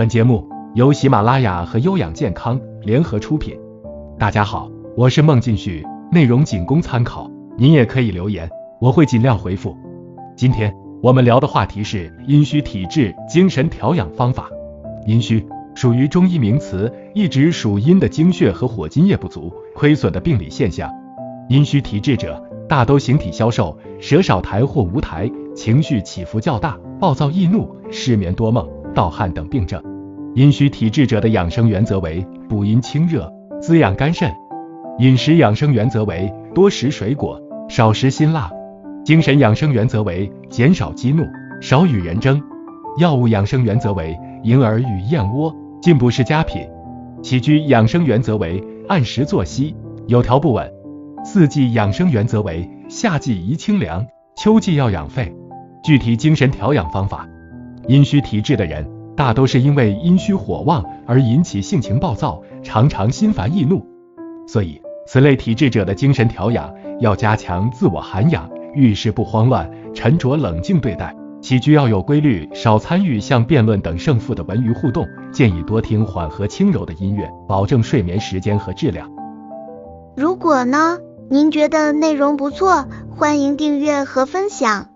本节目由喜马拉雅和优养健康联合出品。大家好，我是孟进旭，内容仅供参考，您也可以留言，我会尽量回复。今天我们聊的话题是阴虚体质精神调养方法。阴虚属于中医名词，一指属阴的精血和火津液不足、亏损的病理现象。阴虚体质者大都形体消瘦，舌少苔或无苔，情绪起伏较大，暴躁易怒，失眠多梦。盗汗等病症，阴虚体质者的养生原则为补阴清热，滋养肝肾。饮食养生原则为多食水果，少食辛辣。精神养生原则为减少激怒，少与人争。药物养生原则为银耳与燕窝，进补是佳品。起居养生原则为按时作息，有条不紊。四季养生原则为夏季宜清凉，秋季要养肺。具体精神调养方法。阴虚体质的人，大都是因为阴虚火旺而引起性情暴躁，常常心烦易怒。所以，此类体质者的精神调养要加强自我涵养，遇事不慌乱，沉着冷静对待。起居要有规律，少参与像辩论等胜负的文娱互动。建议多听缓和轻柔的音乐，保证睡眠时间和质量。如果呢，您觉得内容不错，欢迎订阅和分享。